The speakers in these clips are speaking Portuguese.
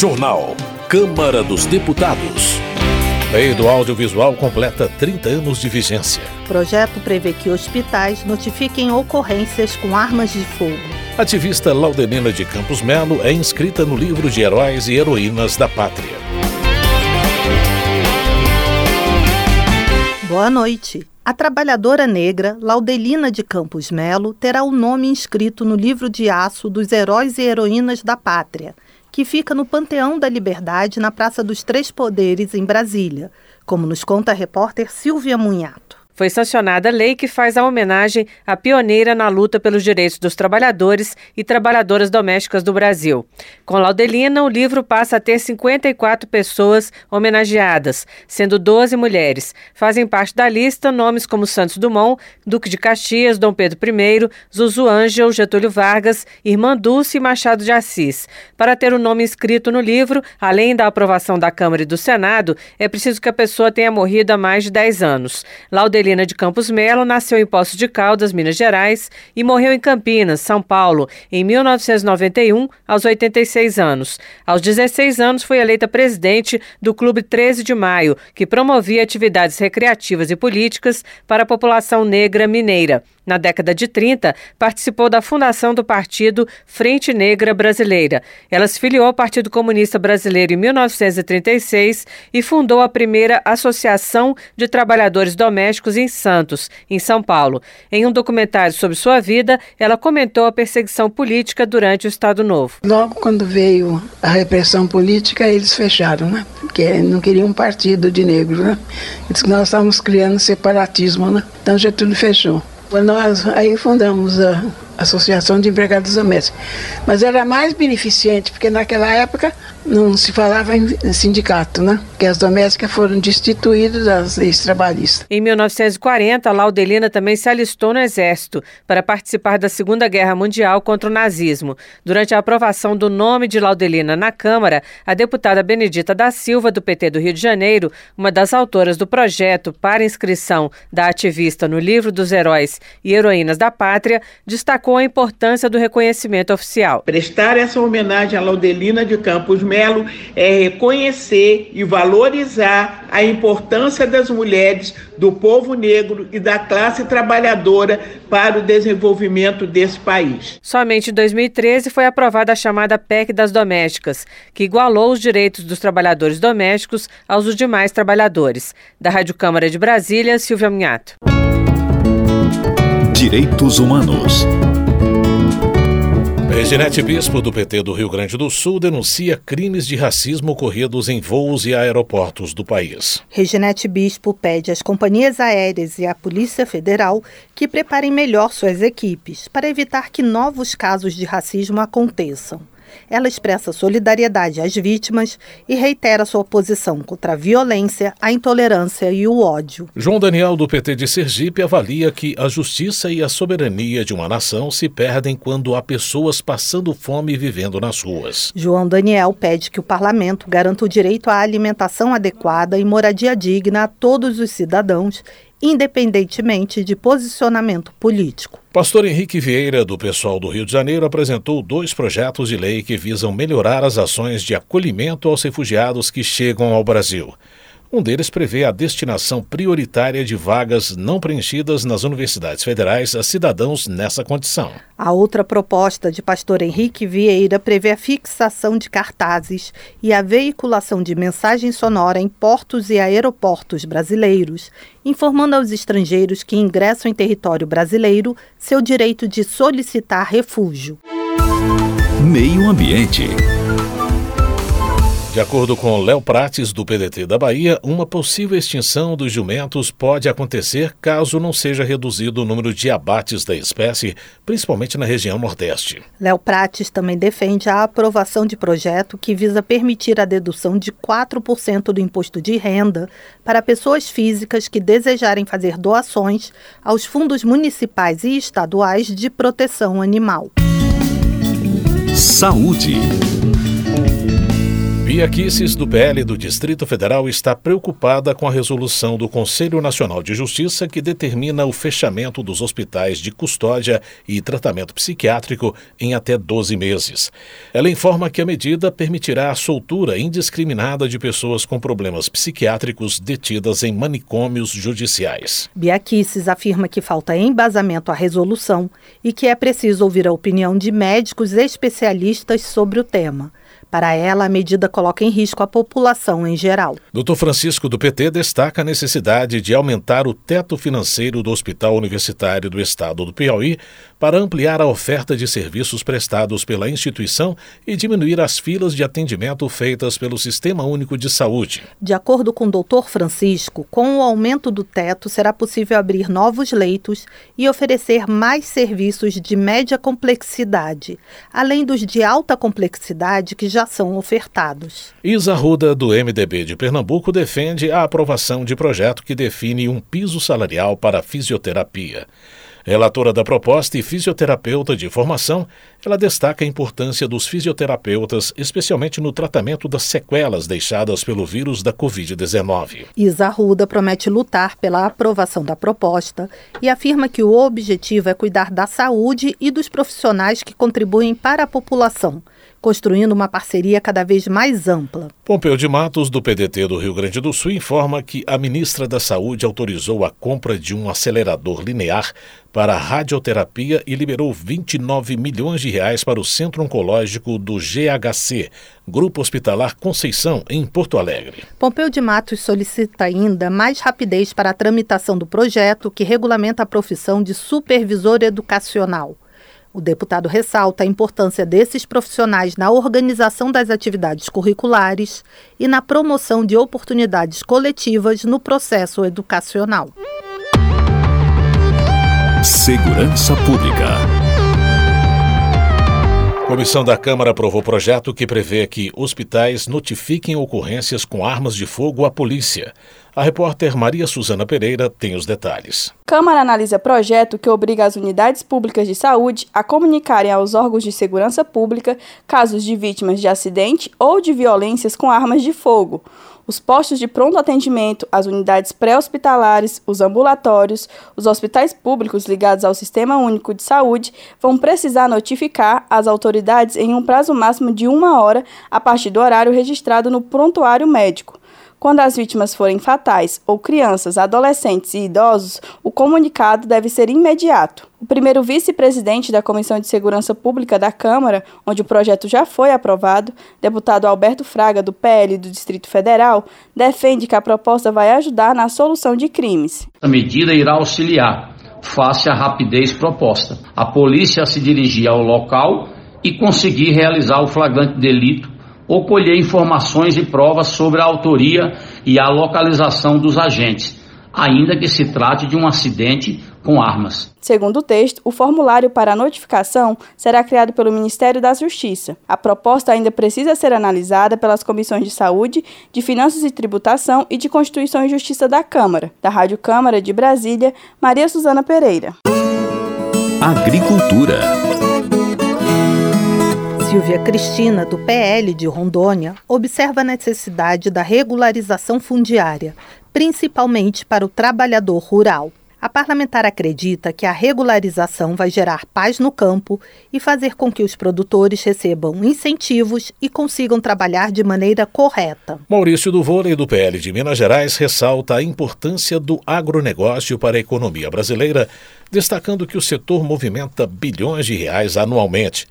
Jornal. Câmara dos Deputados. Lei do audiovisual completa 30 anos de vigência. Projeto prevê que hospitais notifiquem ocorrências com armas de fogo. Ativista Laudelina de Campos Melo é inscrita no livro de heróis e heroínas da pátria. Boa noite. A trabalhadora negra Laudelina de Campos Melo terá o nome inscrito no livro de aço dos heróis e heroínas da pátria que fica no Panteão da Liberdade, na Praça dos Três Poderes, em Brasília, como nos conta a repórter Silvia Munhato foi sancionada a lei que faz a homenagem à pioneira na luta pelos direitos dos trabalhadores e trabalhadoras domésticas do Brasil. Com Laudelina, o livro passa a ter 54 pessoas homenageadas, sendo 12 mulheres. Fazem parte da lista nomes como Santos Dumont, Duque de Caxias, Dom Pedro I, Zuzu Ângel, Getúlio Vargas, Irmã Dulce e Machado de Assis. Para ter o nome inscrito no livro, além da aprovação da Câmara e do Senado, é preciso que a pessoa tenha morrido há mais de 10 anos. Laudelina Carolina de Campos Melo nasceu em Poços de Caldas, Minas Gerais, e morreu em Campinas, São Paulo, em 1991, aos 86 anos. Aos 16 anos, foi eleita presidente do Clube 13 de Maio, que promovia atividades recreativas e políticas para a população negra mineira. Na década de 30, participou da fundação do partido Frente Negra Brasileira. Ela se filiou ao Partido Comunista Brasileiro em 1936 e fundou a primeira Associação de Trabalhadores Domésticos em Santos, em São Paulo. Em um documentário sobre sua vida, ela comentou a perseguição política durante o Estado Novo. Logo quando veio a repressão política, eles fecharam, né? Porque não queriam um partido de negros, né? Eles nós estávamos criando separatismo, né? Então Getúlio fechou. Nós aí fundamos a Associação de Empregados Domésticos. Mas era mais beneficente, porque naquela época não se falava em sindicato, né? Que as domésticas foram destituídas das leis trabalhistas. Em 1940, Laudelina também se alistou no Exército para participar da Segunda Guerra Mundial contra o nazismo. Durante a aprovação do nome de Laudelina na Câmara, a deputada Benedita da Silva, do PT do Rio de Janeiro, uma das autoras do projeto para inscrição da ativista no livro dos heróis e heroínas da pátria, destacou destacou a importância do reconhecimento oficial. Prestar essa homenagem a Laudelina de Campos Melo é reconhecer e valorizar a importância das mulheres, do povo negro e da classe trabalhadora para o desenvolvimento desse país. Somente em 2013 foi aprovada a chamada PEC das domésticas, que igualou os direitos dos trabalhadores domésticos aos dos demais trabalhadores. Da Rádio Câmara de Brasília, Silvia Minhato. Direitos Humanos. Reginete Bispo, do PT do Rio Grande do Sul, denuncia crimes de racismo ocorridos em voos e aeroportos do país. Reginete Bispo pede às companhias aéreas e à Polícia Federal que preparem melhor suas equipes para evitar que novos casos de racismo aconteçam. Ela expressa solidariedade às vítimas e reitera sua posição contra a violência, a intolerância e o ódio. João Daniel, do PT de Sergipe, avalia que a justiça e a soberania de uma nação se perdem quando há pessoas passando fome e vivendo nas ruas. João Daniel pede que o parlamento garanta o direito à alimentação adequada e moradia digna a todos os cidadãos independentemente de posicionamento político. Pastor Henrique Vieira, do Pessoal do Rio de Janeiro, apresentou dois projetos de lei que visam melhorar as ações de acolhimento aos refugiados que chegam ao Brasil. Um deles prevê a destinação prioritária de vagas não preenchidas nas universidades federais a cidadãos nessa condição. A outra proposta de pastor Henrique Vieira prevê a fixação de cartazes e a veiculação de mensagem sonora em portos e aeroportos brasileiros, informando aos estrangeiros que ingressam em território brasileiro seu direito de solicitar refúgio. Meio Ambiente. De acordo com Léo Prates, do PDT da Bahia, uma possível extinção dos jumentos pode acontecer caso não seja reduzido o número de abates da espécie, principalmente na região Nordeste. Léo Prates também defende a aprovação de projeto que visa permitir a dedução de 4% do imposto de renda para pessoas físicas que desejarem fazer doações aos fundos municipais e estaduais de proteção animal. Saúde. Bia Kisses, do PL do Distrito Federal, está preocupada com a resolução do Conselho Nacional de Justiça que determina o fechamento dos hospitais de custódia e tratamento psiquiátrico em até 12 meses. Ela informa que a medida permitirá a soltura indiscriminada de pessoas com problemas psiquiátricos detidas em manicômios judiciais. Bia Kisses afirma que falta embasamento à resolução e que é preciso ouvir a opinião de médicos especialistas sobre o tema. Para ela, a medida coloca em risco a população em geral. Dr. Francisco do PT destaca a necessidade de aumentar o teto financeiro do Hospital Universitário do Estado do Piauí para ampliar a oferta de serviços prestados pela instituição e diminuir as filas de atendimento feitas pelo Sistema Único de Saúde. De acordo com o Dr. Francisco, com o aumento do teto será possível abrir novos leitos e oferecer mais serviços de média complexidade, além dos de alta complexidade que já são ofertados. Isa Ruda, do MDB de Pernambuco, defende a aprovação de projeto que define um piso salarial para fisioterapia. Relatora da proposta e fisioterapeuta de formação, ela destaca a importância dos fisioterapeutas, especialmente no tratamento das sequelas deixadas pelo vírus da Covid-19. Isa Ruda promete lutar pela aprovação da proposta e afirma que o objetivo é cuidar da saúde e dos profissionais que contribuem para a população construindo uma parceria cada vez mais ampla. Pompeu de Matos, do PDT do Rio Grande do Sul, informa que a ministra da Saúde autorizou a compra de um acelerador linear para radioterapia e liberou 29 milhões de reais para o Centro Oncológico do GHC, Grupo Hospitalar Conceição, em Porto Alegre. Pompeu de Matos solicita ainda mais rapidez para a tramitação do projeto que regulamenta a profissão de supervisor educacional. O deputado ressalta a importância desses profissionais na organização das atividades curriculares e na promoção de oportunidades coletivas no processo educacional. Segurança Pública. Comissão da Câmara aprovou projeto que prevê que hospitais notifiquem ocorrências com armas de fogo à polícia. A repórter Maria Suzana Pereira tem os detalhes. Câmara analisa projeto que obriga as unidades públicas de saúde a comunicarem aos órgãos de segurança pública casos de vítimas de acidente ou de violências com armas de fogo. Os postos de pronto atendimento, as unidades pré-hospitalares, os ambulatórios, os hospitais públicos ligados ao Sistema Único de Saúde vão precisar notificar as autoridades em um prazo máximo de uma hora a partir do horário registrado no prontuário médico. Quando as vítimas forem fatais ou crianças, adolescentes e idosos, o comunicado deve ser imediato. O primeiro vice-presidente da Comissão de Segurança Pública da Câmara, onde o projeto já foi aprovado, deputado Alberto Fraga, do PL do Distrito Federal, defende que a proposta vai ajudar na solução de crimes. A medida irá auxiliar, face à rapidez proposta, a polícia se dirigir ao local e conseguir realizar o flagrante delito ou colher informações e provas sobre a autoria e a localização dos agentes, ainda que se trate de um acidente com armas. Segundo o texto, o formulário para a notificação será criado pelo Ministério da Justiça. A proposta ainda precisa ser analisada pelas comissões de Saúde, de Finanças e Tributação e de Constituição e Justiça da Câmara. Da Rádio Câmara de Brasília, Maria Suzana Pereira. Agricultura. Silvia Cristina, do PL de Rondônia, observa a necessidade da regularização fundiária, principalmente para o trabalhador rural. A parlamentar acredita que a regularização vai gerar paz no campo e fazer com que os produtores recebam incentivos e consigam trabalhar de maneira correta. Maurício do Vôlei, do PL de Minas Gerais, ressalta a importância do agronegócio para a economia brasileira, destacando que o setor movimenta bilhões de reais anualmente.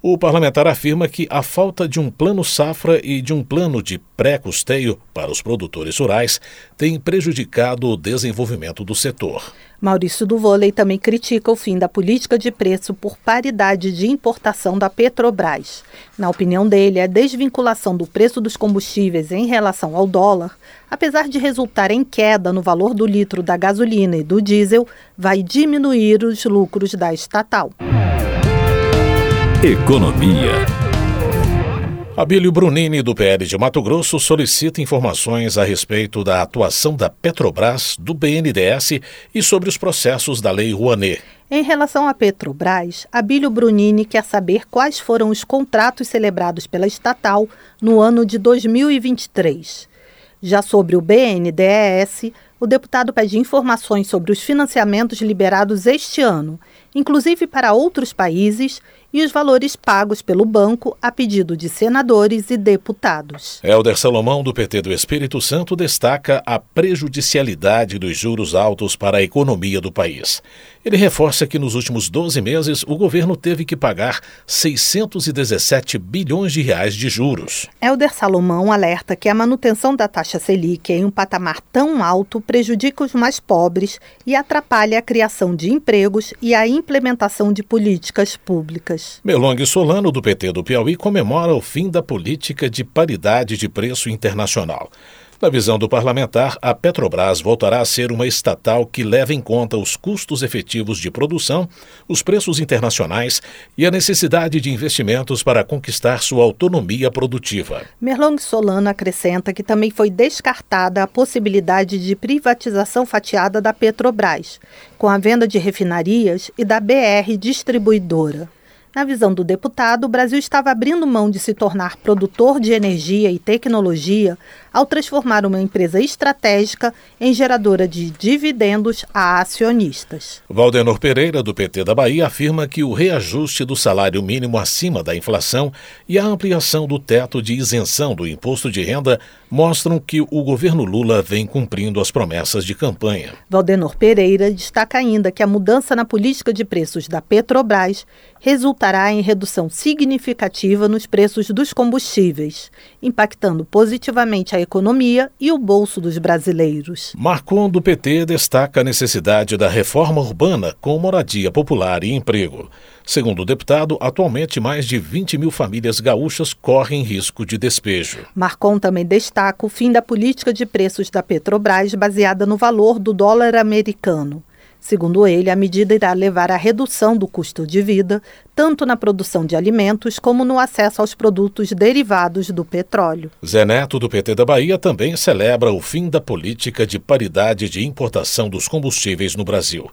O parlamentar afirma que a falta de um plano safra e de um plano de pré-custeio para os produtores rurais tem prejudicado o desenvolvimento do setor. Maurício do Vôlei também critica o fim da política de preço por paridade de importação da Petrobras. Na opinião dele, a desvinculação do preço dos combustíveis em relação ao dólar, apesar de resultar em queda no valor do litro da gasolina e do diesel, vai diminuir os lucros da estatal. Economia. Abílio Brunini, do PL de Mato Grosso, solicita informações a respeito da atuação da Petrobras, do BNDES e sobre os processos da Lei Rouanet. Em relação à Petrobras, Abílio Brunini quer saber quais foram os contratos celebrados pela estatal no ano de 2023. Já sobre o BNDES, o deputado pede informações sobre os financiamentos liberados este ano, inclusive para outros países e os valores pagos pelo banco a pedido de senadores e deputados. Helder Salomão, do PT do Espírito Santo, destaca a prejudicialidade dos juros altos para a economia do país. Ele reforça que nos últimos 12 meses o governo teve que pagar 617 bilhões de reais de juros. Helder Salomão alerta que a manutenção da taxa Selic em um patamar tão alto prejudica os mais pobres e atrapalha a criação de empregos e a implementação de políticas públicas. Melong Solano, do PT do Piauí, comemora o fim da política de paridade de preço internacional. Na visão do parlamentar, a Petrobras voltará a ser uma estatal que leva em conta os custos efetivos de produção, os preços internacionais e a necessidade de investimentos para conquistar sua autonomia produtiva. Merlong Solano acrescenta que também foi descartada a possibilidade de privatização fatiada da Petrobras, com a venda de refinarias e da BR Distribuidora. Na visão do deputado, o Brasil estava abrindo mão de se tornar produtor de energia e tecnologia ao transformar uma empresa estratégica em geradora de dividendos a acionistas. Valdenor Pereira, do PT da Bahia, afirma que o reajuste do salário mínimo acima da inflação e a ampliação do teto de isenção do imposto de renda mostram que o governo Lula vem cumprindo as promessas de campanha. Valdenor Pereira destaca ainda que a mudança na política de preços da Petrobras resultará em redução significativa nos preços dos combustíveis, impactando positivamente a economia e o bolso dos brasileiros. Marcon do PT destaca a necessidade da reforma urbana com moradia popular e emprego. Segundo o deputado, atualmente mais de 20 mil famílias gaúchas correm risco de despejo. Marcon também destaca o fim da política de preços da Petrobras baseada no valor do dólar americano. Segundo ele, a medida irá levar à redução do custo de vida, tanto na produção de alimentos como no acesso aos produtos derivados do petróleo. Zé Neto, do PT da Bahia, também celebra o fim da política de paridade de importação dos combustíveis no Brasil.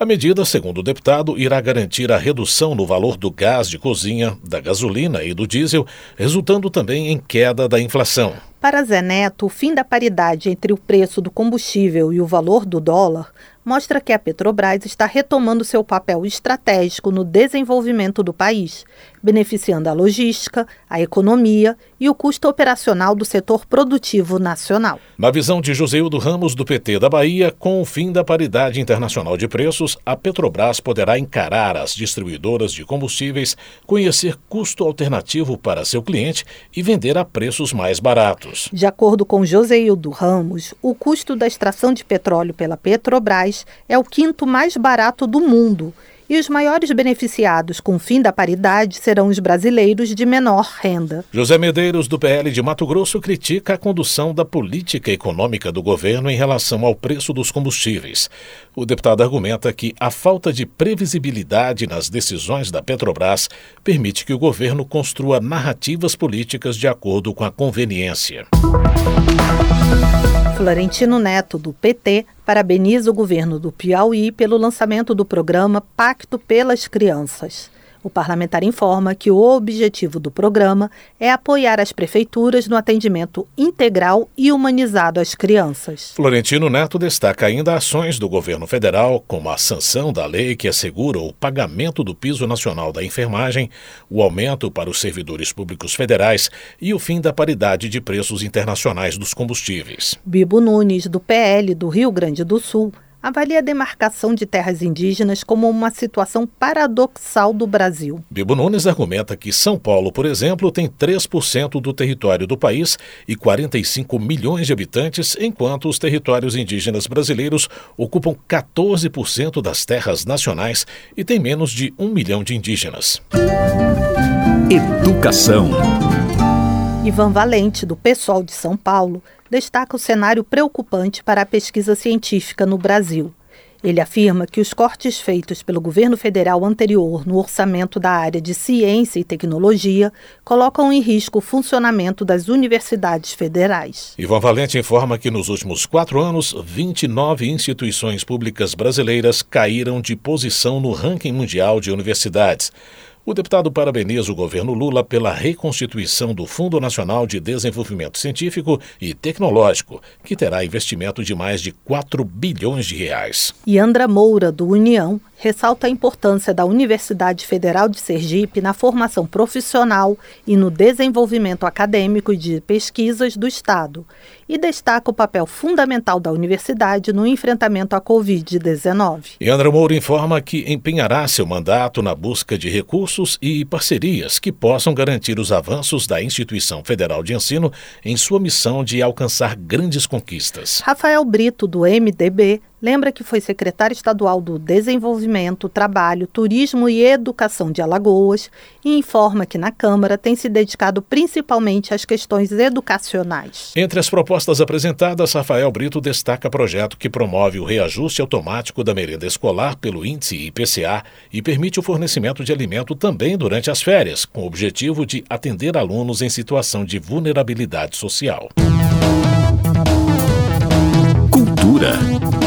A medida, segundo o deputado, irá garantir a redução no valor do gás de cozinha, da gasolina e do diesel, resultando também em queda da inflação. Para Zé Neto, o fim da paridade entre o preço do combustível e o valor do dólar mostra que a Petrobras está retomando seu papel estratégico no desenvolvimento do país, beneficiando a logística, a economia e o custo operacional do setor produtivo nacional. Na visão de Joseildo Ramos, do PT da Bahia, com o fim da paridade internacional de preços, a Petrobras poderá encarar as distribuidoras de combustíveis, conhecer custo alternativo para seu cliente e vender a preços mais baratos. De acordo com Joseildo Ramos, o custo da extração de petróleo pela Petrobras é o quinto mais barato do mundo e os maiores beneficiados com o fim da paridade serão os brasileiros de menor renda. José Medeiros, do PL de Mato Grosso, critica a condução da política econômica do governo em relação ao preço dos combustíveis. O deputado argumenta que a falta de previsibilidade nas decisões da Petrobras permite que o governo construa narrativas políticas de acordo com a conveniência. Florentino Neto, do PT, parabeniza o governo do Piauí pelo lançamento do programa Pacto pelas Crianças. O parlamentar informa que o objetivo do programa é apoiar as prefeituras no atendimento integral e humanizado às crianças. Florentino Neto destaca ainda ações do governo federal, como a sanção da lei que assegura o pagamento do piso nacional da enfermagem, o aumento para os servidores públicos federais e o fim da paridade de preços internacionais dos combustíveis. Bibo Nunes, do PL do Rio Grande do Sul, avalia a demarcação de terras indígenas como uma situação paradoxal do Brasil. Bibo Nunes argumenta que São Paulo, por exemplo, tem 3% do território do país e 45 milhões de habitantes, enquanto os territórios indígenas brasileiros ocupam 14% das terras nacionais e têm menos de um milhão de indígenas. Educação. Ivan Valente, do PSOL de São Paulo, destaca o cenário preocupante para a pesquisa científica no Brasil. Ele afirma que os cortes feitos pelo governo federal anterior no orçamento da área de ciência e tecnologia colocam em risco o funcionamento das universidades federais. Ivan Valente informa que nos últimos quatro anos, 29 instituições públicas brasileiras caíram de posição no ranking mundial de universidades. O deputado parabeniza o governo Lula pela reconstituição do Fundo Nacional de Desenvolvimento Científico e Tecnológico, que terá investimento de mais de 4 bilhões de reais. E Andra Moura, do União, ressalta a importância da Universidade Federal de Sergipe na formação profissional e no desenvolvimento acadêmico e de pesquisas do Estado e destaca o papel fundamental da universidade no enfrentamento à Covid-19. E André Moura informa que empenhará seu mandato na busca de recursos e parcerias que possam garantir os avanços da instituição federal de ensino em sua missão de alcançar grandes conquistas. Rafael Brito, do MDB, lembra que foi secretário estadual do Desenvolvimento, Trabalho, Turismo e Educação de Alagoas e informa que na Câmara tem se dedicado principalmente às questões educacionais. Entre as propostas apresentadas, Rafael Brito destaca projeto que promove o reajuste automático da merenda escolar pelo índice IPCA e permite o fornecimento de alimento também durante as férias, com o objetivo de atender alunos em situação de vulnerabilidade social. Cultura.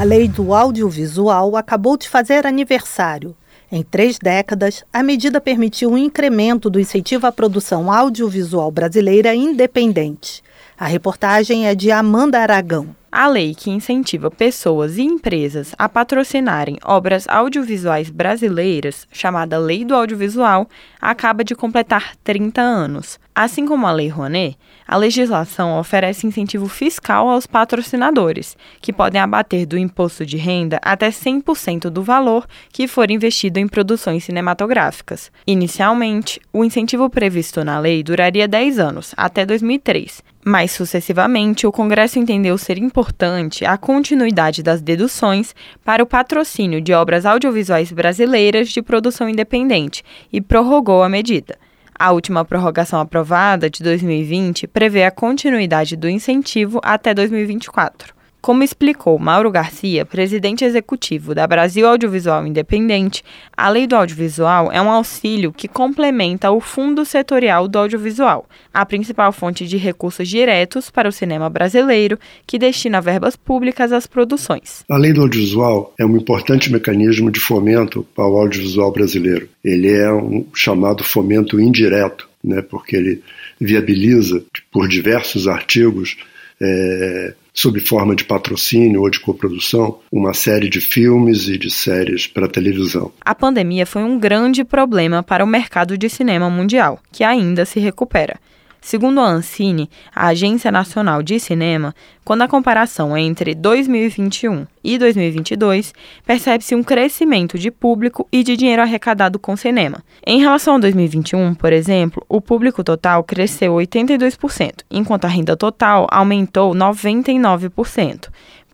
A lei do audiovisual acabou de fazer aniversário. Em três décadas, a medida permitiu um incremento do incentivo à produção audiovisual brasileira independente. A reportagem é de Amanda Aragão. A lei que incentiva pessoas e empresas a patrocinarem obras audiovisuais brasileiras, chamada Lei do Audiovisual, acaba de completar 30 anos. Assim como a Lei Rouanet, a legislação oferece incentivo fiscal aos patrocinadores, que podem abater do imposto de renda até 100% do valor que for investido em produções cinematográficas. Inicialmente, o incentivo previsto na lei duraria 10 anos, até 2003, mais sucessivamente, o Congresso entendeu ser importante a continuidade das deduções para o patrocínio de obras audiovisuais brasileiras de produção independente e prorrogou a medida. A última prorrogação aprovada, de 2020, prevê a continuidade do incentivo até 2024. Como explicou Mauro Garcia, presidente executivo da Brasil Audiovisual Independente, a Lei do Audiovisual é um auxílio que complementa o Fundo Setorial do Audiovisual, a principal fonte de recursos diretos para o cinema brasileiro, que destina verbas públicas às produções. A Lei do Audiovisual é um importante mecanismo de fomento para o audiovisual brasileiro. Ele é um chamado fomento indireto, né, porque ele viabiliza, por diversos artigos, é, sob forma de patrocínio ou de coprodução, uma série de filmes e de séries para televisão. A pandemia foi um grande problema para o mercado de cinema mundial, que ainda se recupera. Segundo a Ancine, a Agência Nacional de Cinema, quando a comparação entre 2021 e 2022, percebe-se um crescimento de público e de dinheiro arrecadado com cinema. Em relação a 2021, por exemplo, o público total cresceu 82%, enquanto a renda total aumentou 99%.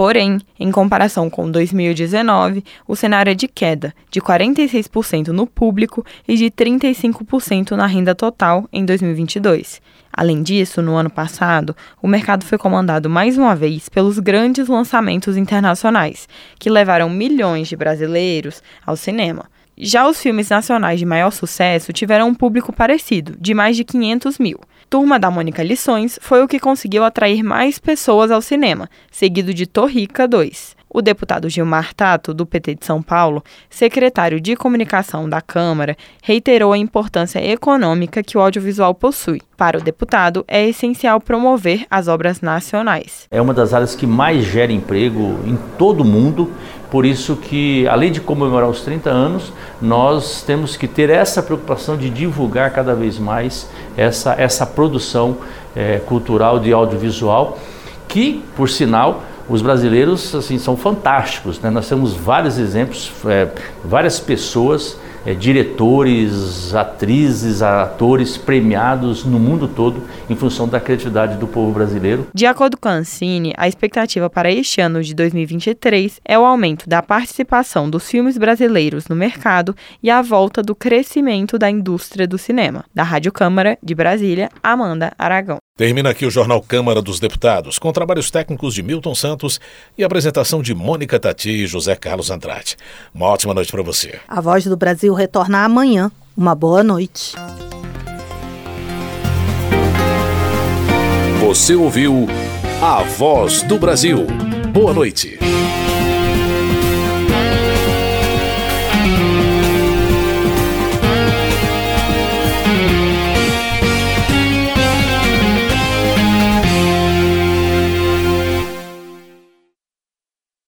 Porém, em comparação com 2019, o cenário é de queda de 46% no público e de 35% na renda total em 2022. Além disso, no ano passado, o mercado foi comandado mais uma vez pelos grandes lançamentos internacionais, que levaram milhões de brasileiros ao cinema. Já os filmes nacionais de maior sucesso tiveram um público parecido, de mais de 500 mil. Turma da Mônica Lições foi o que conseguiu atrair mais pessoas ao cinema, seguido de Torrica 2. O deputado Gilmar Tato, do PT de São Paulo, secretário de comunicação da Câmara, reiterou a importância econômica que o audiovisual possui. Para o deputado, é essencial promover as obras nacionais. É uma das áreas que mais gera emprego em todo o mundo, por isso que, além de comemorar os 30 anos, nós temos que ter essa preocupação de divulgar cada vez mais essa, essa produção é, cultural de audiovisual, que, por sinal, os brasileiros assim são fantásticos. Né? Nós temos vários exemplos, é, várias pessoas é, diretores, atrizes, atores premiados no mundo todo em função da criatividade do povo brasileiro. De acordo com a Ancine, a expectativa para este ano de 2023 é o aumento da participação dos filmes brasileiros no mercado e a volta do crescimento da indústria do cinema. Da Rádio Câmara de Brasília, Amanda Aragão. Termina aqui o Jornal Câmara dos Deputados, com trabalhos técnicos de Milton Santos e apresentação de Mônica Tati e José Carlos Andrade. Uma ótima noite para você. A Voz do Brasil retorna amanhã. Uma boa noite. Você ouviu A Voz do Brasil. Boa noite.